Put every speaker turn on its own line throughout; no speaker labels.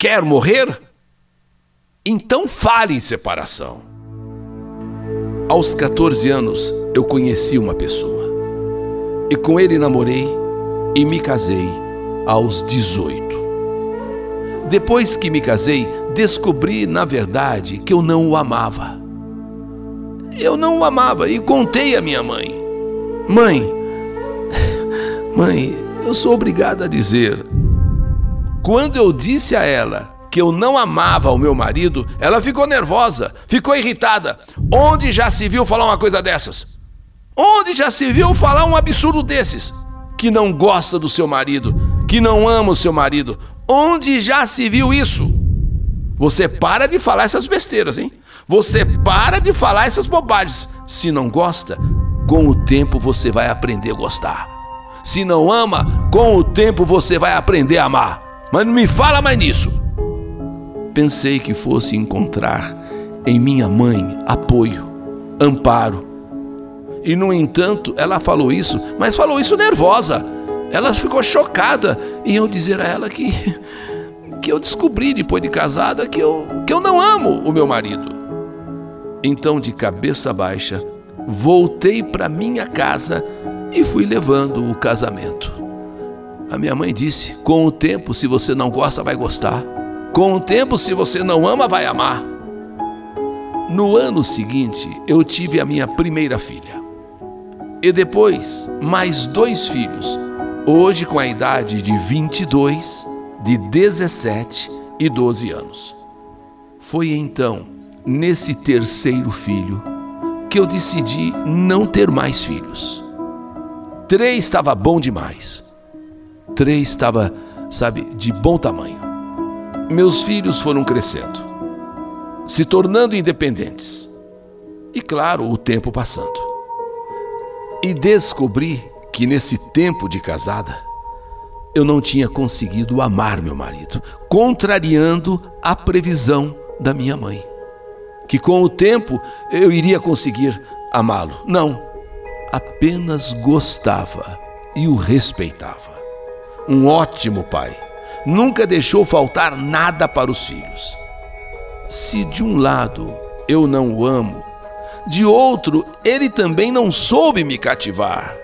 Quer morrer? Então fale em separação. Aos 14 anos, eu conheci uma pessoa. E com ele namorei e me casei aos 18. Depois que me casei, descobri, na verdade, que eu não o amava. Eu não o amava e contei à minha mãe. Mãe, mãe, eu sou obrigada a dizer. Quando eu disse a ela que eu não amava o meu marido, ela ficou nervosa, ficou irritada. Onde já se viu falar uma coisa dessas? Onde já se viu falar um absurdo desses? Que não gosta do seu marido, que não ama o seu marido. Onde já se viu isso? Você para de falar essas besteiras, hein? Você para de falar essas bobagens. Se não gosta, com o tempo você vai aprender a gostar. Se não ama, com o tempo você vai aprender a amar. Mas não me fala mais nisso. Pensei que fosse encontrar em minha mãe apoio, amparo. E no entanto, ela falou isso, mas falou isso nervosa. Ela ficou chocada em eu dizer a ela que que eu descobri depois de casada que eu que eu não amo o meu marido. Então, de cabeça baixa, voltei para minha casa e fui levando o casamento. A minha mãe disse: "Com o tempo, se você não gosta, vai gostar. Com o tempo, se você não ama, vai amar." No ano seguinte, eu tive a minha primeira filha. E depois, mais dois filhos, hoje com a idade de 22, de 17 e 12 anos. Foi então, nesse terceiro filho, que eu decidi não ter mais filhos. Três estava bom demais. Três estava, sabe, de bom tamanho. Meus filhos foram crescendo, se tornando independentes. E claro, o tempo passando. E descobri que nesse tempo de casada, eu não tinha conseguido amar meu marido, contrariando a previsão da minha mãe. Que com o tempo eu iria conseguir amá-lo. Não, apenas gostava e o respeitava. Um ótimo pai. Nunca deixou faltar nada para os filhos. Se de um lado eu não o amo, de outro ele também não soube me cativar.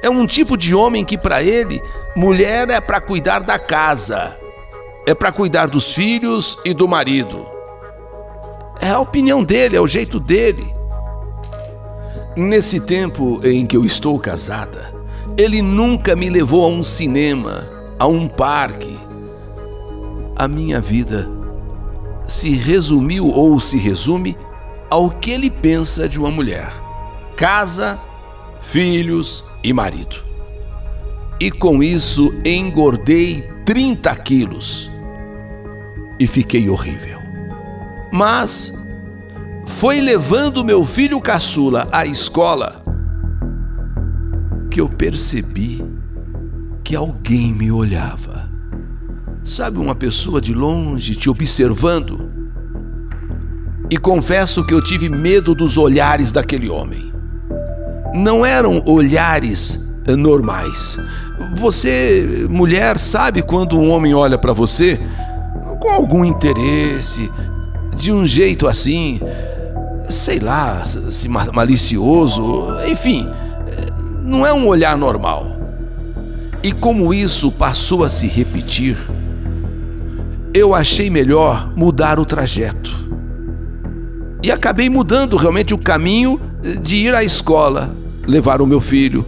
É um tipo de homem que, para ele, mulher é para cuidar da casa, é para cuidar dos filhos e do marido. É a opinião dele, é o jeito dele. Nesse tempo em que eu estou casada, ele nunca me levou a um cinema, a um parque. A minha vida se resumiu ou se resume ao que ele pensa de uma mulher: casa, filhos e marido. E com isso engordei 30 quilos e fiquei horrível. Mas foi levando meu filho caçula à escola que eu percebi que alguém me olhava. Sabe, uma pessoa de longe te observando? E confesso que eu tive medo dos olhares daquele homem. Não eram olhares normais. Você, mulher, sabe quando um homem olha para você com algum interesse, de um jeito assim, sei lá, malicioso, enfim, não é um olhar normal. E como isso passou a se repetir, eu achei melhor mudar o trajeto. E acabei mudando realmente o caminho de ir à escola, levar o meu filho,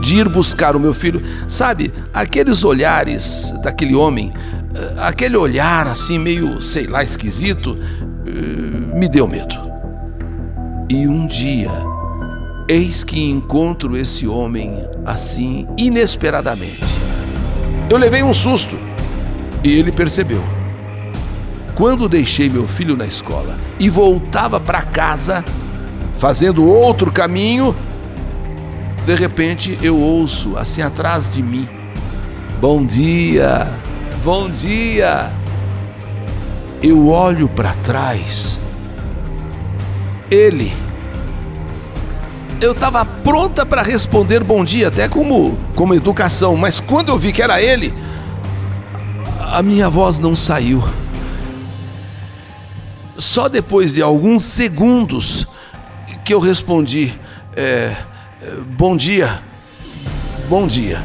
de ir buscar o meu filho. Sabe, aqueles olhares daquele homem, aquele olhar assim meio, sei lá, esquisito, me deu medo. E um dia, eis que encontro esse homem assim, inesperadamente. Eu levei um susto e ele percebeu. Quando deixei meu filho na escola e voltava para casa, fazendo outro caminho, de repente eu ouço assim atrás de mim: Bom dia, bom dia. Eu olho para trás ele. Eu estava pronta para responder bom dia, até como, como educação, mas quando eu vi que era ele, A minha voz não saiu. Só depois de alguns segundos que eu respondi: é, Bom dia, bom dia.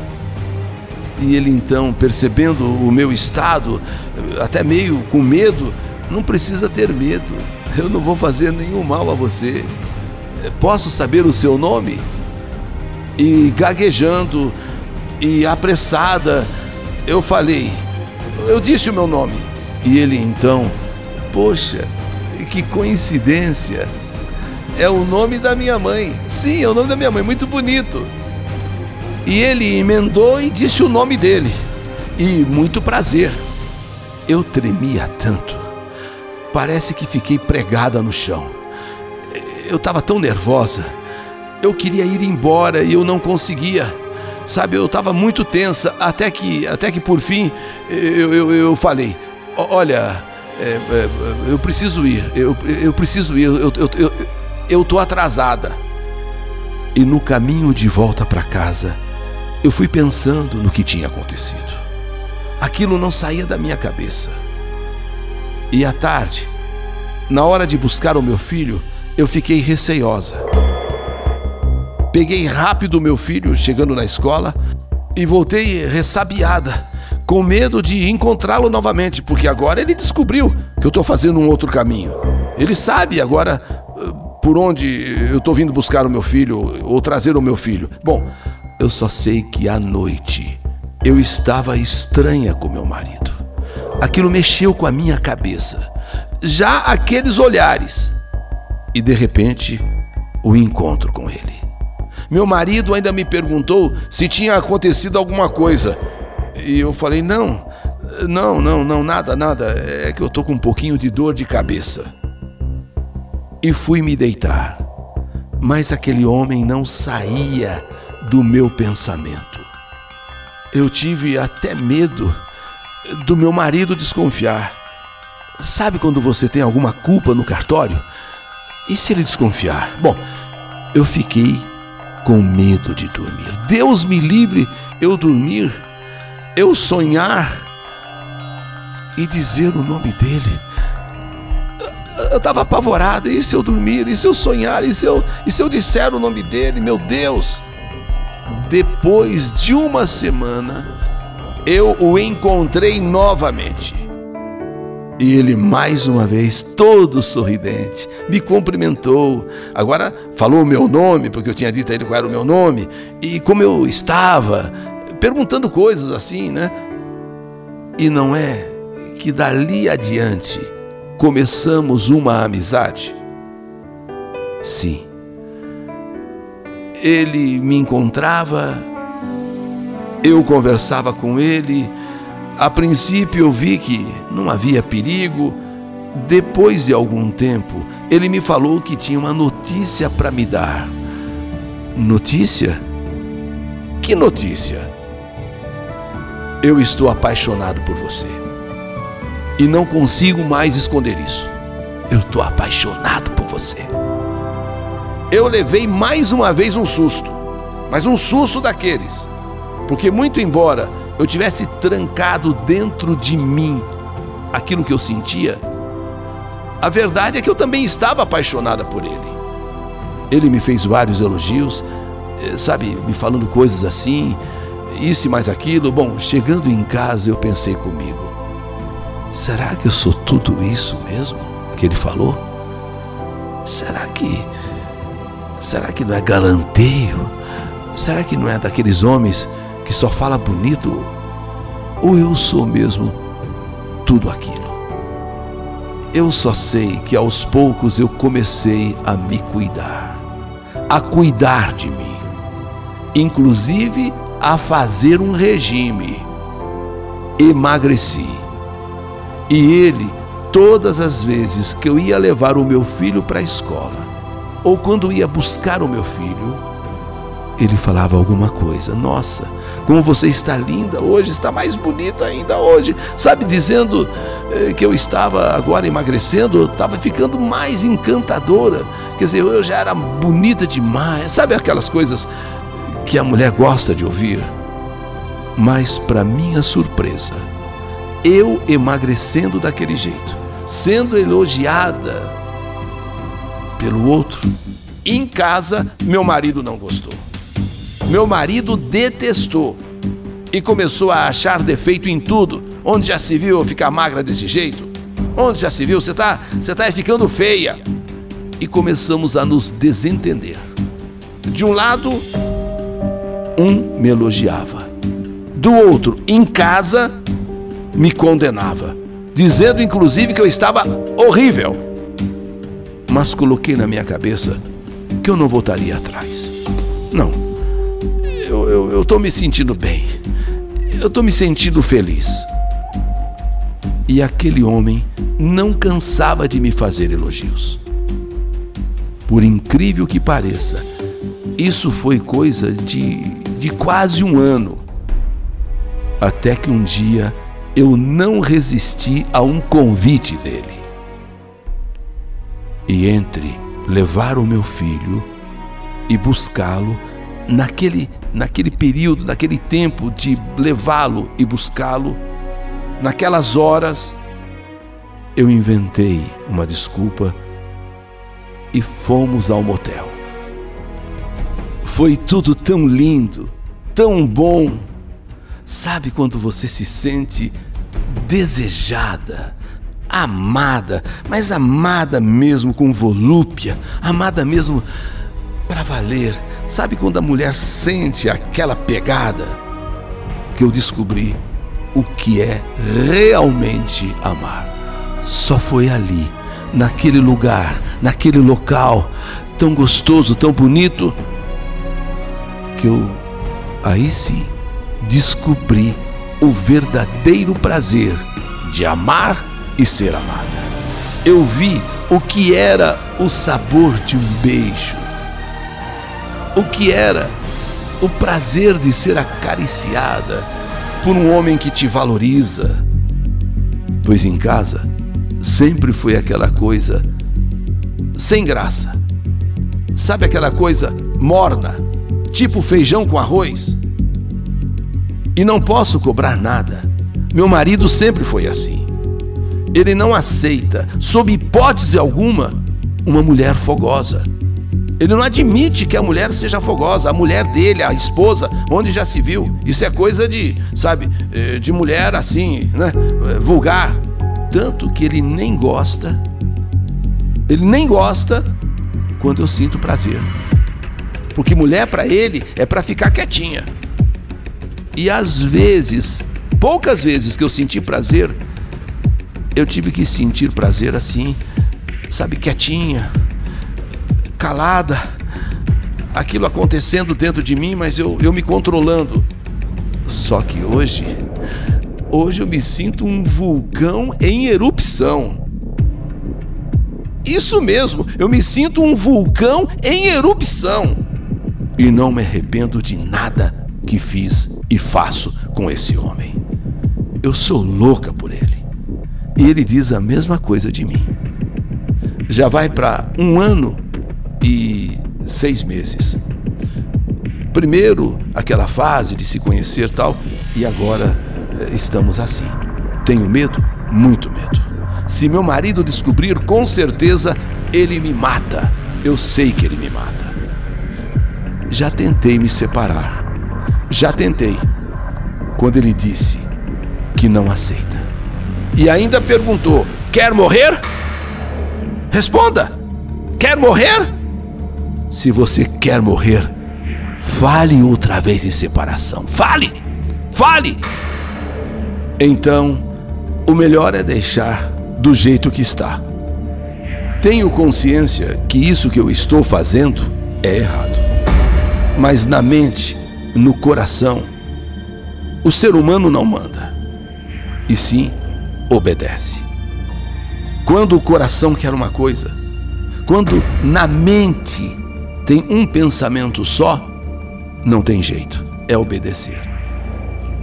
E ele então, percebendo o meu estado, até meio com medo, não precisa ter medo, eu não vou fazer nenhum mal a você. Posso saber o seu nome? E gaguejando e apressada, eu falei, eu disse o meu nome. E ele então, poxa, que coincidência! É o nome da minha mãe. Sim, é o nome da minha mãe, muito bonito. E ele emendou e disse o nome dele. E muito prazer. Eu tremia tanto. Parece que fiquei pregada no chão. Eu estava tão nervosa. Eu queria ir embora e eu não conseguia. Sabe, eu estava muito tensa, até que, até que por fim eu, eu, eu falei: Olha, é, é, eu preciso ir, eu, eu preciso ir, eu, eu, eu, eu tô atrasada. E no caminho de volta para casa, eu fui pensando no que tinha acontecido. Aquilo não saía da minha cabeça. E à tarde, na hora de buscar o meu filho, eu fiquei receiosa. Peguei rápido meu filho, chegando na escola, e voltei ressabiada, com medo de encontrá-lo novamente, porque agora ele descobriu que eu estou fazendo um outro caminho. Ele sabe agora uh, por onde eu estou vindo buscar o meu filho ou trazer o meu filho. Bom, eu só sei que à noite eu estava estranha com meu marido. Aquilo mexeu com a minha cabeça. Já aqueles olhares. E de repente, o encontro com ele. Meu marido ainda me perguntou se tinha acontecido alguma coisa. E eu falei: não, não, não, não, nada, nada. É que eu tô com um pouquinho de dor de cabeça. E fui me deitar. Mas aquele homem não saía do meu pensamento. Eu tive até medo do meu marido desconfiar. Sabe quando você tem alguma culpa no cartório? E se ele desconfiar? Bom, eu fiquei com medo de dormir. Deus me livre eu dormir, eu sonhar e dizer o nome dele. Eu estava apavorado. E se eu dormir? E se eu sonhar? E se eu, e se eu disser o nome dele? Meu Deus! Depois de uma semana, eu o encontrei novamente. E ele, mais uma vez, todo sorridente, me cumprimentou. Agora falou o meu nome, porque eu tinha dito a ele qual era o meu nome, e como eu estava, perguntando coisas assim, né? E não é que dali adiante começamos uma amizade? Sim ele me encontrava, eu conversava com ele. A princípio eu vi que não havia perigo. Depois de algum tempo, ele me falou que tinha uma notícia para me dar. Notícia? Que notícia? Eu estou apaixonado por você. E não consigo mais esconder isso. Eu estou apaixonado por você eu levei mais uma vez um susto, mas um susto daqueles, porque, muito embora eu tivesse trancado dentro de mim aquilo que eu sentia, a verdade é que eu também estava apaixonada por ele. Ele me fez vários elogios, eh, sabe, me falando coisas assim, isso e mais aquilo. Bom, chegando em casa eu pensei comigo: será que eu sou tudo isso mesmo que ele falou? Será que Será que não é galanteio? Será que não é daqueles homens que só fala bonito? Ou eu sou mesmo tudo aquilo? Eu só sei que aos poucos eu comecei a me cuidar, a cuidar de mim, inclusive a fazer um regime. Emagreci. E ele, todas as vezes que eu ia levar o meu filho para a escola, ou quando ia buscar o meu filho, ele falava alguma coisa. Nossa, como você está linda hoje, está mais bonita ainda hoje. Sabe, dizendo eh, que eu estava agora emagrecendo, estava ficando mais encantadora. Quer dizer, eu já era bonita demais. Sabe aquelas coisas que a mulher gosta de ouvir? Mas, para minha surpresa, eu emagrecendo daquele jeito, sendo elogiada pelo outro. Em casa, meu marido não gostou. Meu marido detestou e começou a achar defeito em tudo. Onde já se viu eu ficar magra desse jeito? Onde já se viu? Você tá, você tá ficando feia. E começamos a nos desentender. De um lado, um me elogiava. Do outro, em casa, me condenava, dizendo inclusive que eu estava horrível. Mas coloquei na minha cabeça que eu não voltaria atrás. Não, eu estou me sentindo bem, eu estou me sentindo feliz. E aquele homem não cansava de me fazer elogios. Por incrível que pareça, isso foi coisa de, de quase um ano. Até que um dia eu não resisti a um convite dele. E entre levar o meu filho e buscá-lo, naquele, naquele período, naquele tempo de levá-lo e buscá-lo, naquelas horas, eu inventei uma desculpa e fomos ao motel. Foi tudo tão lindo, tão bom. Sabe quando você se sente desejada, amada, mas amada mesmo com volúpia, amada mesmo para valer. Sabe quando a mulher sente aquela pegada? Que eu descobri o que é realmente amar. Só foi ali, naquele lugar, naquele local tão gostoso, tão bonito, que eu aí sim descobri o verdadeiro prazer de amar e ser amada. Eu vi o que era o sabor de um beijo, o que era o prazer de ser acariciada por um homem que te valoriza. Pois em casa sempre foi aquela coisa sem graça. Sabe aquela coisa morna, tipo feijão com arroz? E não posso cobrar nada. Meu marido sempre foi assim. Ele não aceita, sob hipótese alguma, uma mulher fogosa. Ele não admite que a mulher seja fogosa, a mulher dele, a esposa, onde já se viu. Isso é coisa de, sabe, eh, de mulher assim, né, eh, vulgar. Tanto que ele nem gosta, ele nem gosta quando eu sinto prazer. Porque mulher para ele é para ficar quietinha. E às vezes, poucas vezes que eu senti prazer, eu tive que sentir prazer assim, sabe, quietinha, calada, aquilo acontecendo dentro de mim, mas eu, eu me controlando. Só que hoje, hoje eu me sinto um vulcão em erupção. Isso mesmo, eu me sinto um vulcão em erupção. E não me arrependo de nada que fiz e faço com esse homem. Eu sou louca por ele. E ele diz a mesma coisa de mim. Já vai para um ano seis meses. Primeiro, aquela fase de se conhecer tal, e agora eh, estamos assim. Tenho medo? Muito medo. Se meu marido descobrir, com certeza ele me mata. Eu sei que ele me mata. Já tentei me separar já tentei. Quando ele disse que não aceita. E ainda perguntou: Quer morrer? Responda: Quer morrer? Se você quer morrer, fale outra vez em separação. Fale! Fale! Então, o melhor é deixar do jeito que está. Tenho consciência que isso que eu estou fazendo é errado. Mas na mente no coração, o ser humano não manda, e sim obedece. Quando o coração quer uma coisa, quando na mente tem um pensamento só, não tem jeito, é obedecer.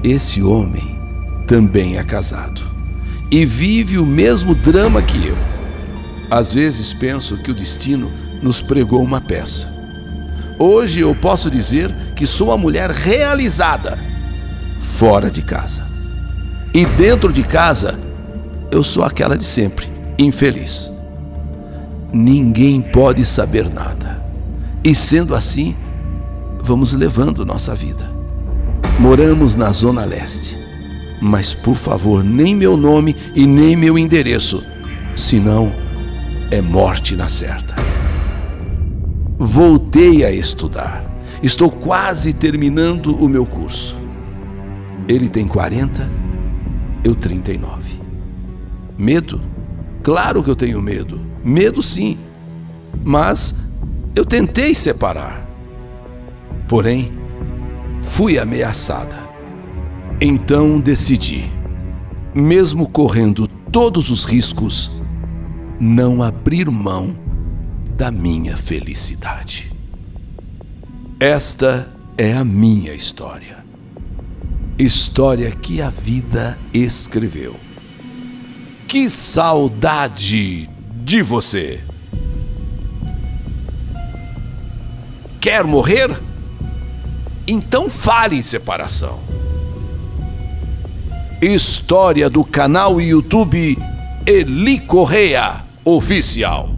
Esse homem também é casado e vive o mesmo drama que eu. Às vezes penso que o destino nos pregou uma peça Hoje eu posso dizer que sou a mulher realizada fora de casa. E dentro de casa, eu sou aquela de sempre, infeliz. Ninguém pode saber nada. E sendo assim, vamos levando nossa vida. Moramos na Zona Leste. Mas por favor, nem meu nome e nem meu endereço, senão é morte na certa. Voltei a estudar. Estou quase terminando o meu curso. Ele tem 40, eu 39. Medo? Claro que eu tenho medo. Medo sim. Mas eu tentei separar. Porém, fui ameaçada. Então decidi, mesmo correndo todos os riscos, não abrir mão da minha felicidade. Esta é a minha história. História que a vida escreveu. Que saudade de você! Quer morrer? Então fale separação. História do canal YouTube Eli Correia Oficial.